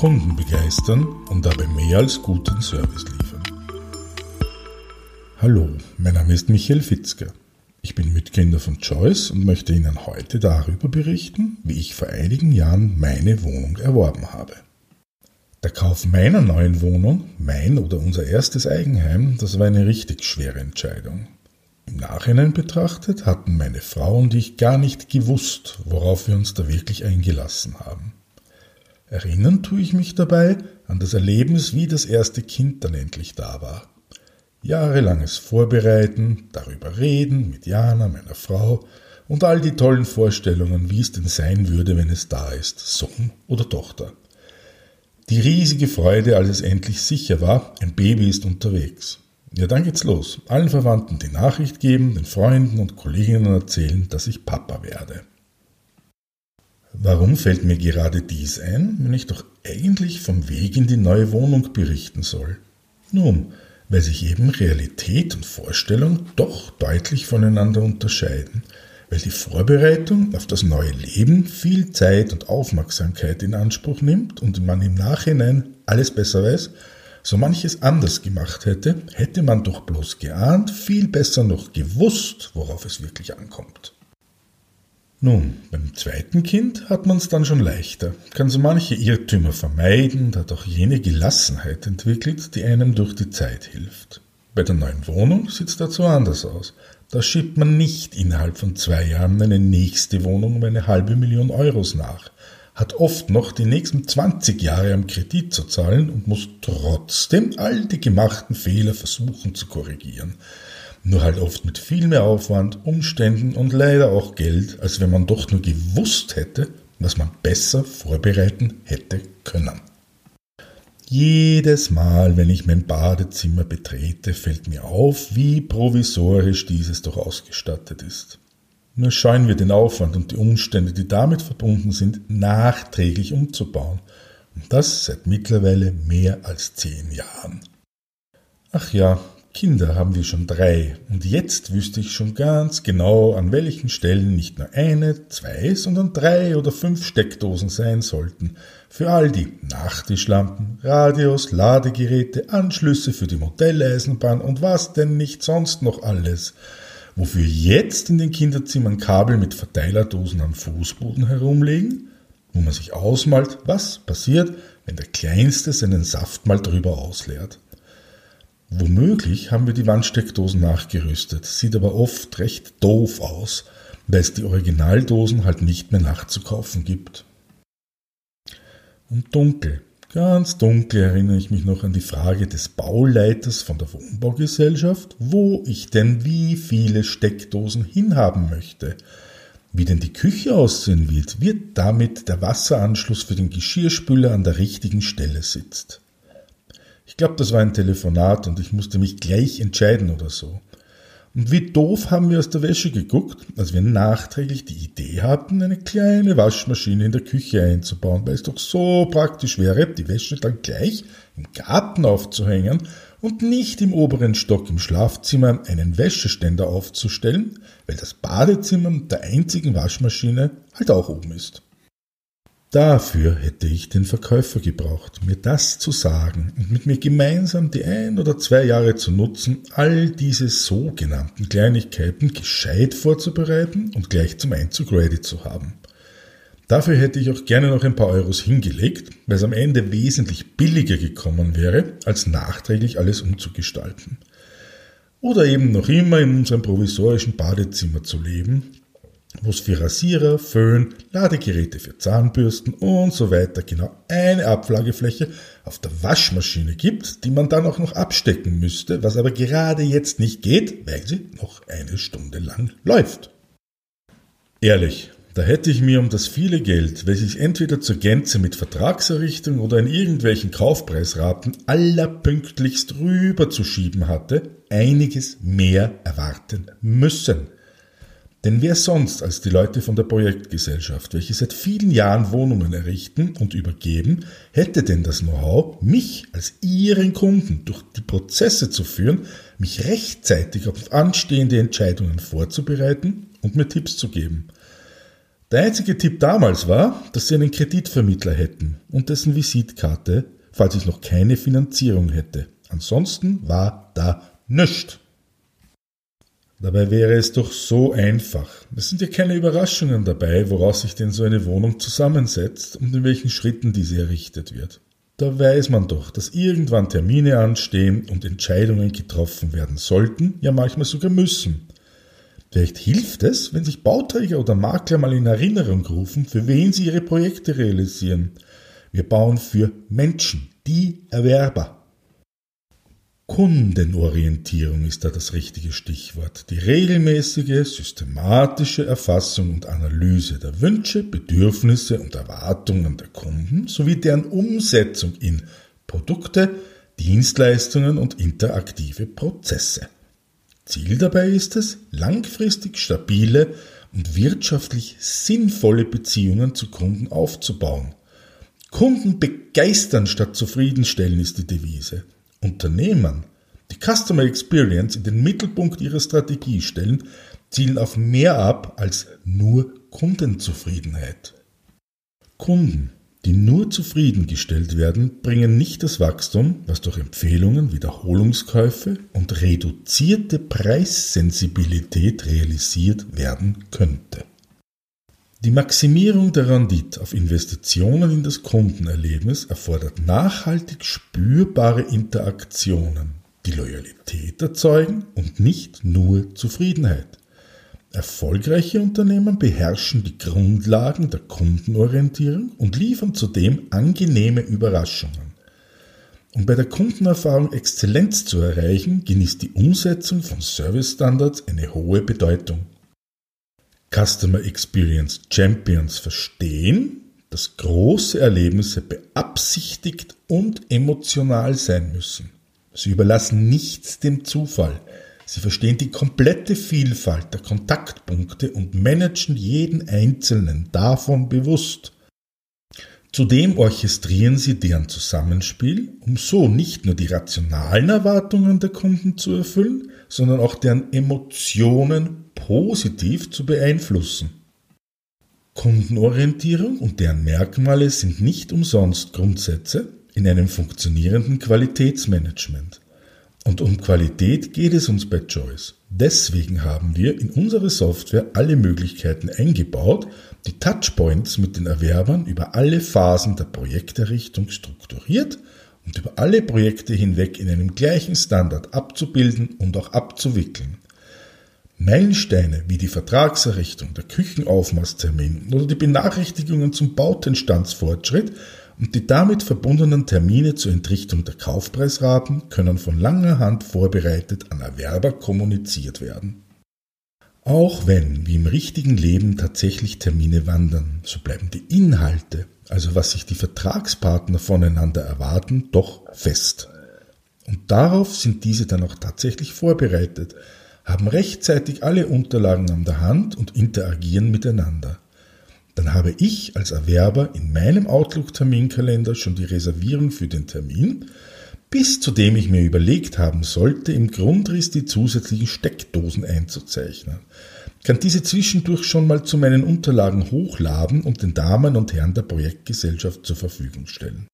Kunden begeistern und dabei mehr als guten Service liefern. Hallo, mein Name ist Michael Fitzger. Ich bin Mitgründer von Choice und möchte Ihnen heute darüber berichten, wie ich vor einigen Jahren meine Wohnung erworben habe. Der Kauf meiner neuen Wohnung, mein oder unser erstes Eigenheim, das war eine richtig schwere Entscheidung. Im Nachhinein betrachtet hatten meine Frau und ich gar nicht gewusst, worauf wir uns da wirklich eingelassen haben. Erinnern tue ich mich dabei an das Erlebnis, wie das erste Kind dann endlich da war. Jahrelanges Vorbereiten, darüber reden mit Jana, meiner Frau, und all die tollen Vorstellungen, wie es denn sein würde, wenn es da ist, Sohn oder Tochter. Die riesige Freude, als es endlich sicher war, ein Baby ist unterwegs. Ja, dann geht's los. Allen Verwandten die Nachricht geben, den Freunden und Kolleginnen erzählen, dass ich Papa werde. Warum fällt mir gerade dies ein, wenn ich doch eigentlich vom Weg in die neue Wohnung berichten soll? Nun, weil sich eben Realität und Vorstellung doch deutlich voneinander unterscheiden, weil die Vorbereitung auf das neue Leben viel Zeit und Aufmerksamkeit in Anspruch nimmt und man im Nachhinein alles besser weiß, so manches anders gemacht hätte, hätte man doch bloß geahnt, viel besser noch gewusst, worauf es wirklich ankommt. Nun, beim zweiten Kind hat man es dann schon leichter, kann so manche Irrtümer vermeiden und hat auch jene Gelassenheit entwickelt, die einem durch die Zeit hilft. Bei der neuen Wohnung sieht es dazu anders aus. Da schiebt man nicht innerhalb von zwei Jahren eine nächste Wohnung um eine halbe Million Euros nach, hat oft noch die nächsten 20 Jahre am Kredit zu zahlen und muss trotzdem all die gemachten Fehler versuchen zu korrigieren nur halt oft mit viel mehr Aufwand, Umständen und leider auch Geld, als wenn man doch nur gewusst hätte, was man besser vorbereiten hätte können. Jedes Mal, wenn ich mein Badezimmer betrete, fällt mir auf, wie provisorisch dieses doch ausgestattet ist. Nur scheuen wir den Aufwand und die Umstände, die damit verbunden sind, nachträglich umzubauen. Und das seit mittlerweile mehr als zehn Jahren. Ach ja, Kinder haben wir schon drei, und jetzt wüsste ich schon ganz genau, an welchen Stellen nicht nur eine, zwei, sondern drei oder fünf Steckdosen sein sollten. Für all die Nachtischlampen, Radios, Ladegeräte, Anschlüsse für die Modelleisenbahn und was denn nicht sonst noch alles. Wofür jetzt in den Kinderzimmern Kabel mit Verteilerdosen am Fußboden herumlegen, wo man sich ausmalt, was passiert, wenn der Kleinste seinen Saft mal drüber ausleert. Womöglich haben wir die Wandsteckdosen nachgerüstet, sieht aber oft recht doof aus, weil es die Originaldosen halt nicht mehr nachzukaufen gibt. Und dunkel, ganz dunkel erinnere ich mich noch an die Frage des Bauleiters von der Wohnbaugesellschaft, wo ich denn wie viele Steckdosen hinhaben möchte. Wie denn die Küche aussehen wird, wird damit der Wasseranschluss für den Geschirrspüler an der richtigen Stelle sitzt. Ich glaube, das war ein Telefonat und ich musste mich gleich entscheiden oder so. Und wie doof haben wir aus der Wäsche geguckt, als wir nachträglich die Idee hatten, eine kleine Waschmaschine in der Küche einzubauen, weil es doch so praktisch wäre, die Wäsche dann gleich im Garten aufzuhängen und nicht im oberen Stock im Schlafzimmer einen Wäscheständer aufzustellen, weil das Badezimmer mit der einzigen Waschmaschine halt auch oben ist. Dafür hätte ich den Verkäufer gebraucht, mir das zu sagen und mit mir gemeinsam die ein oder zwei Jahre zu nutzen, all diese sogenannten Kleinigkeiten gescheit vorzubereiten und gleich zum Einzug ready zu haben. Dafür hätte ich auch gerne noch ein paar Euros hingelegt, weil es am Ende wesentlich billiger gekommen wäre, als nachträglich alles umzugestalten. Oder eben noch immer in unserem provisorischen Badezimmer zu leben, wo es für Rasierer, Föhn, Ladegeräte für Zahnbürsten und so weiter genau eine Ablagefläche auf der Waschmaschine gibt, die man dann auch noch abstecken müsste, was aber gerade jetzt nicht geht, weil sie noch eine Stunde lang läuft. Ehrlich, da hätte ich mir um das viele Geld, welches ich entweder zur Gänze mit Vertragserrichtung oder in irgendwelchen Kaufpreisraten allerpünktlichst rüber zu schieben hatte, einiges mehr erwarten müssen. Denn wer sonst als die Leute von der Projektgesellschaft, welche seit vielen Jahren Wohnungen errichten und übergeben, hätte denn das Know-how, mich als ihren Kunden durch die Prozesse zu führen, mich rechtzeitig auf anstehende Entscheidungen vorzubereiten und mir Tipps zu geben. Der einzige Tipp damals war, dass sie einen Kreditvermittler hätten und dessen Visitkarte, falls ich noch keine Finanzierung hätte. Ansonsten war da nichts. Dabei wäre es doch so einfach. Es sind ja keine Überraschungen dabei, woraus sich denn so eine Wohnung zusammensetzt und in welchen Schritten diese errichtet wird. Da weiß man doch, dass irgendwann Termine anstehen und Entscheidungen getroffen werden sollten, ja manchmal sogar müssen. Vielleicht hilft es, wenn sich Bauträger oder Makler mal in Erinnerung rufen, für wen sie ihre Projekte realisieren. Wir bauen für Menschen, die Erwerber. Kundenorientierung ist da das richtige Stichwort. Die regelmäßige, systematische Erfassung und Analyse der Wünsche, Bedürfnisse und Erwartungen der Kunden sowie deren Umsetzung in Produkte, Dienstleistungen und interaktive Prozesse. Ziel dabei ist es, langfristig stabile und wirtschaftlich sinnvolle Beziehungen zu Kunden aufzubauen. Kunden begeistern statt zufriedenstellen ist die Devise. Unternehmen, die Customer Experience in den Mittelpunkt ihrer Strategie stellen, zielen auf mehr ab als nur Kundenzufriedenheit. Kunden, die nur zufriedengestellt werden, bringen nicht das Wachstum, was durch Empfehlungen, Wiederholungskäufe und reduzierte Preissensibilität realisiert werden könnte. Die Maximierung der Rendite auf Investitionen in das Kundenerlebnis erfordert nachhaltig spürbare Interaktionen, die Loyalität erzeugen und nicht nur Zufriedenheit. Erfolgreiche Unternehmen beherrschen die Grundlagen der Kundenorientierung und liefern zudem angenehme Überraschungen. Um bei der Kundenerfahrung Exzellenz zu erreichen, genießt die Umsetzung von Service-Standards eine hohe Bedeutung. Customer Experience Champions verstehen, dass große Erlebnisse beabsichtigt und emotional sein müssen. Sie überlassen nichts dem Zufall. Sie verstehen die komplette Vielfalt der Kontaktpunkte und managen jeden einzelnen davon bewusst. Zudem orchestrieren sie deren Zusammenspiel, um so nicht nur die rationalen Erwartungen der Kunden zu erfüllen, sondern auch deren Emotionen positiv zu beeinflussen. Kundenorientierung und deren Merkmale sind nicht umsonst Grundsätze in einem funktionierenden Qualitätsmanagement. Und um Qualität geht es uns bei Choice. Deswegen haben wir in unsere Software alle Möglichkeiten eingebaut, die Touchpoints mit den Erwerbern über alle Phasen der Projekterrichtung strukturiert und über alle Projekte hinweg in einem gleichen Standard abzubilden und auch abzuwickeln. Meilensteine wie die Vertragserrichtung, der Küchenaufmaßtermin oder die Benachrichtigungen zum Bautenstandsfortschritt und die damit verbundenen Termine zur Entrichtung der Kaufpreisraten können von langer Hand vorbereitet an Erwerber kommuniziert werden. Auch wenn, wie im richtigen Leben, tatsächlich Termine wandern, so bleiben die Inhalte, also was sich die Vertragspartner voneinander erwarten, doch fest. Und darauf sind diese dann auch tatsächlich vorbereitet, haben rechtzeitig alle Unterlagen an der Hand und interagieren miteinander. Dann habe ich als Erwerber in meinem Outlook-Terminkalender schon die Reservierung für den Termin, bis zu dem ich mir überlegt haben sollte, im Grundriss die zusätzlichen Steckdosen einzuzeichnen. Kann diese zwischendurch schon mal zu meinen Unterlagen hochladen und den Damen und Herren der Projektgesellschaft zur Verfügung stellen.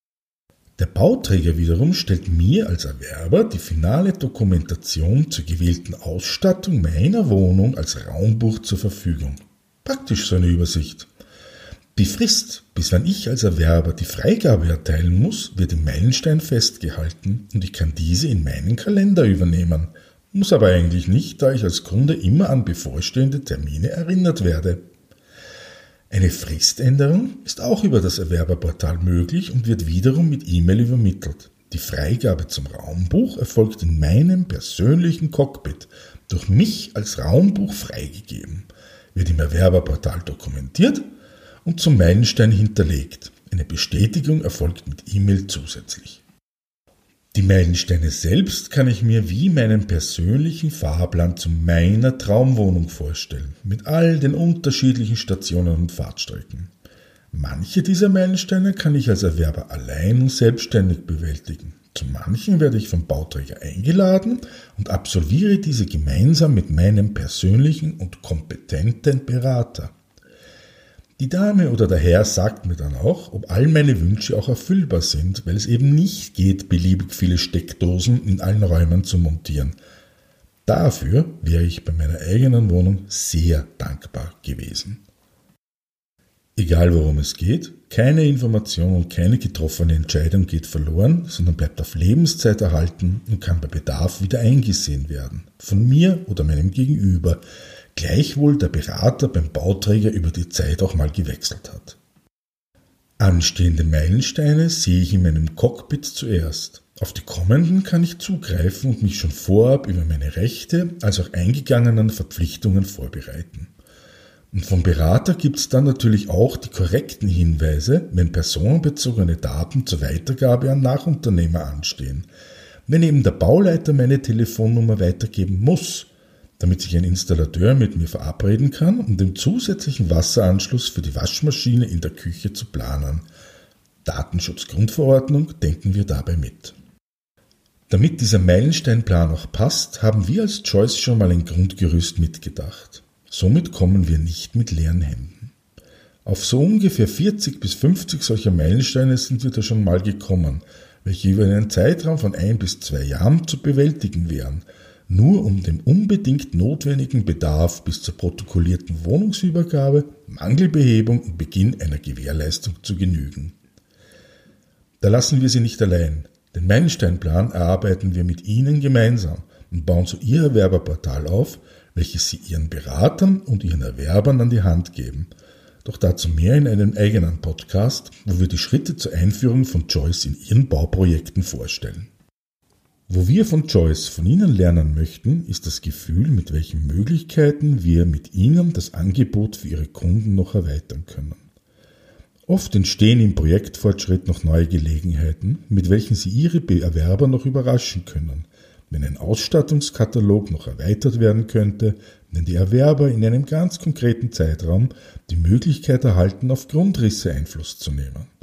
Der Bauträger wiederum stellt mir als Erwerber die finale Dokumentation zur gewählten Ausstattung meiner Wohnung als Raumbuch zur Verfügung. Praktisch so eine Übersicht. Die Frist, bis wann ich als Erwerber die Freigabe erteilen muss, wird im Meilenstein festgehalten und ich kann diese in meinen Kalender übernehmen. Muss aber eigentlich nicht, da ich als Kunde immer an bevorstehende Termine erinnert werde. Eine Friständerung ist auch über das Erwerberportal möglich und wird wiederum mit E-Mail übermittelt. Die Freigabe zum Raumbuch erfolgt in meinem persönlichen Cockpit, durch mich als Raumbuch freigegeben, wird im Erwerberportal dokumentiert und zum Meilenstein hinterlegt. Eine Bestätigung erfolgt mit E-Mail zusätzlich. Die Meilensteine selbst kann ich mir wie meinen persönlichen Fahrplan zu meiner Traumwohnung vorstellen, mit all den unterschiedlichen Stationen und Fahrtstrecken. Manche dieser Meilensteine kann ich als Erwerber allein und selbstständig bewältigen. Zu manchen werde ich vom Bauträger eingeladen und absolviere diese gemeinsam mit meinem persönlichen und kompetenten Berater. Die Dame oder der Herr sagt mir dann auch, ob all meine Wünsche auch erfüllbar sind, weil es eben nicht geht, beliebig viele Steckdosen in allen Räumen zu montieren. Dafür wäre ich bei meiner eigenen Wohnung sehr dankbar gewesen. Egal worum es geht, keine Information und keine getroffene Entscheidung geht verloren, sondern bleibt auf Lebenszeit erhalten und kann bei Bedarf wieder eingesehen werden. Von mir oder meinem Gegenüber, gleichwohl der Berater beim Bauträger über die Zeit auch mal gewechselt hat. Anstehende Meilensteine sehe ich in meinem Cockpit zuerst. Auf die kommenden kann ich zugreifen und mich schon vorab über meine Rechte als auch eingegangenen Verpflichtungen vorbereiten. Und vom Berater gibt es dann natürlich auch die korrekten Hinweise, wenn personenbezogene Daten zur Weitergabe an Nachunternehmer anstehen. Wenn eben der Bauleiter meine Telefonnummer weitergeben muss, damit sich ein Installateur mit mir verabreden kann, um den zusätzlichen Wasseranschluss für die Waschmaschine in der Küche zu planen. Datenschutzgrundverordnung denken wir dabei mit. Damit dieser Meilensteinplan auch passt, haben wir als Choice schon mal ein Grundgerüst mitgedacht. Somit kommen wir nicht mit leeren Händen. Auf so ungefähr 40 bis 50 solcher Meilensteine sind wir da schon mal gekommen, welche über einen Zeitraum von ein bis zwei Jahren zu bewältigen wären, nur um dem unbedingt notwendigen Bedarf bis zur protokollierten Wohnungsübergabe, Mangelbehebung und Beginn einer Gewährleistung zu genügen. Da lassen wir Sie nicht allein. Den Meilensteinplan erarbeiten wir mit Ihnen gemeinsam und bauen so Ihr Erwerberportal auf, welches sie ihren Beratern und ihren Erwerbern an die Hand geben. Doch dazu mehr in einem eigenen Podcast, wo wir die Schritte zur Einführung von Joyce in ihren Bauprojekten vorstellen. Wo wir von Joyce von Ihnen lernen möchten, ist das Gefühl, mit welchen Möglichkeiten wir mit Ihnen das Angebot für Ihre Kunden noch erweitern können. Oft entstehen im Projektfortschritt noch neue Gelegenheiten, mit welchen Sie Ihre Erwerber noch überraschen können, wenn ein Ausstattungskatalog noch erweitert werden könnte, wenn die Erwerber in einem ganz konkreten Zeitraum die Möglichkeit erhalten, auf Grundrisse Einfluss zu nehmen.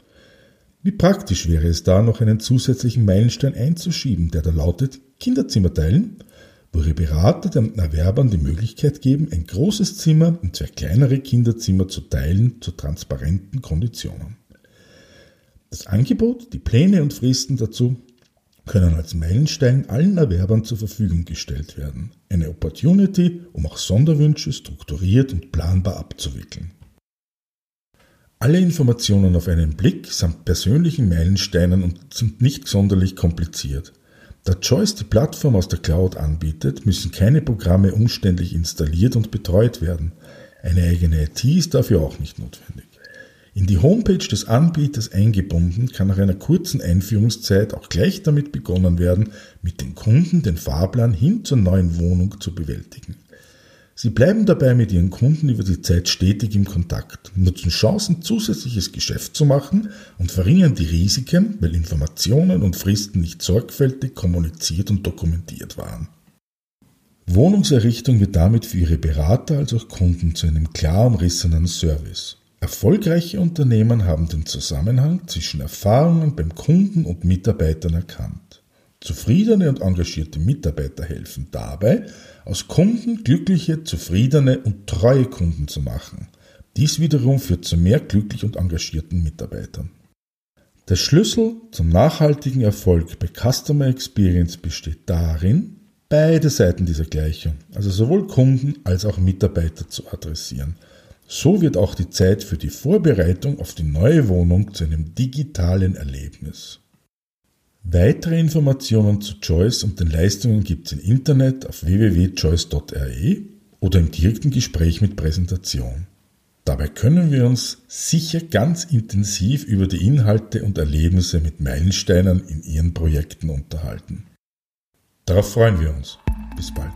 Wie praktisch wäre es da, noch einen zusätzlichen Meilenstein einzuschieben, der da lautet Kinderzimmer teilen, wo ihre Berater den Erwerbern die Möglichkeit geben, ein großes Zimmer und zwei kleinere Kinderzimmer zu teilen zu transparenten Konditionen. Das Angebot, die Pläne und Fristen dazu können als Meilenstein allen Erwerbern zur Verfügung gestellt werden. Eine Opportunity, um auch Sonderwünsche strukturiert und planbar abzuwickeln. Alle Informationen auf einen Blick samt persönlichen Meilensteinen und sind nicht sonderlich kompliziert. Da Choice die Plattform aus der Cloud anbietet, müssen keine Programme umständlich installiert und betreut werden. Eine eigene IT ist dafür auch nicht notwendig. In die Homepage des Anbieters eingebunden, kann nach einer kurzen Einführungszeit auch gleich damit begonnen werden, mit den Kunden den Fahrplan hin zur neuen Wohnung zu bewältigen. Sie bleiben dabei mit Ihren Kunden über die Zeit stetig im Kontakt, nutzen Chancen, zusätzliches Geschäft zu machen und verringern die Risiken, weil Informationen und Fristen nicht sorgfältig kommuniziert und dokumentiert waren. Wohnungserrichtung wird damit für Ihre Berater als auch Kunden zu einem klar umrissenen Service. Erfolgreiche Unternehmen haben den Zusammenhang zwischen Erfahrungen beim Kunden und Mitarbeitern erkannt. Zufriedene und engagierte Mitarbeiter helfen dabei, aus Kunden glückliche, zufriedene und treue Kunden zu machen. Dies wiederum führt zu mehr glücklich und engagierten Mitarbeitern. Der Schlüssel zum nachhaltigen Erfolg bei Customer Experience besteht darin, beide Seiten dieser Gleichung, also sowohl Kunden als auch Mitarbeiter zu adressieren – so wird auch die Zeit für die Vorbereitung auf die neue Wohnung zu einem digitalen Erlebnis. Weitere Informationen zu Choice und den Leistungen gibt es im Internet auf www.choice.re oder im direkten Gespräch mit Präsentation. Dabei können wir uns sicher ganz intensiv über die Inhalte und Erlebnisse mit Meilensteinen in Ihren Projekten unterhalten. Darauf freuen wir uns. Bis bald.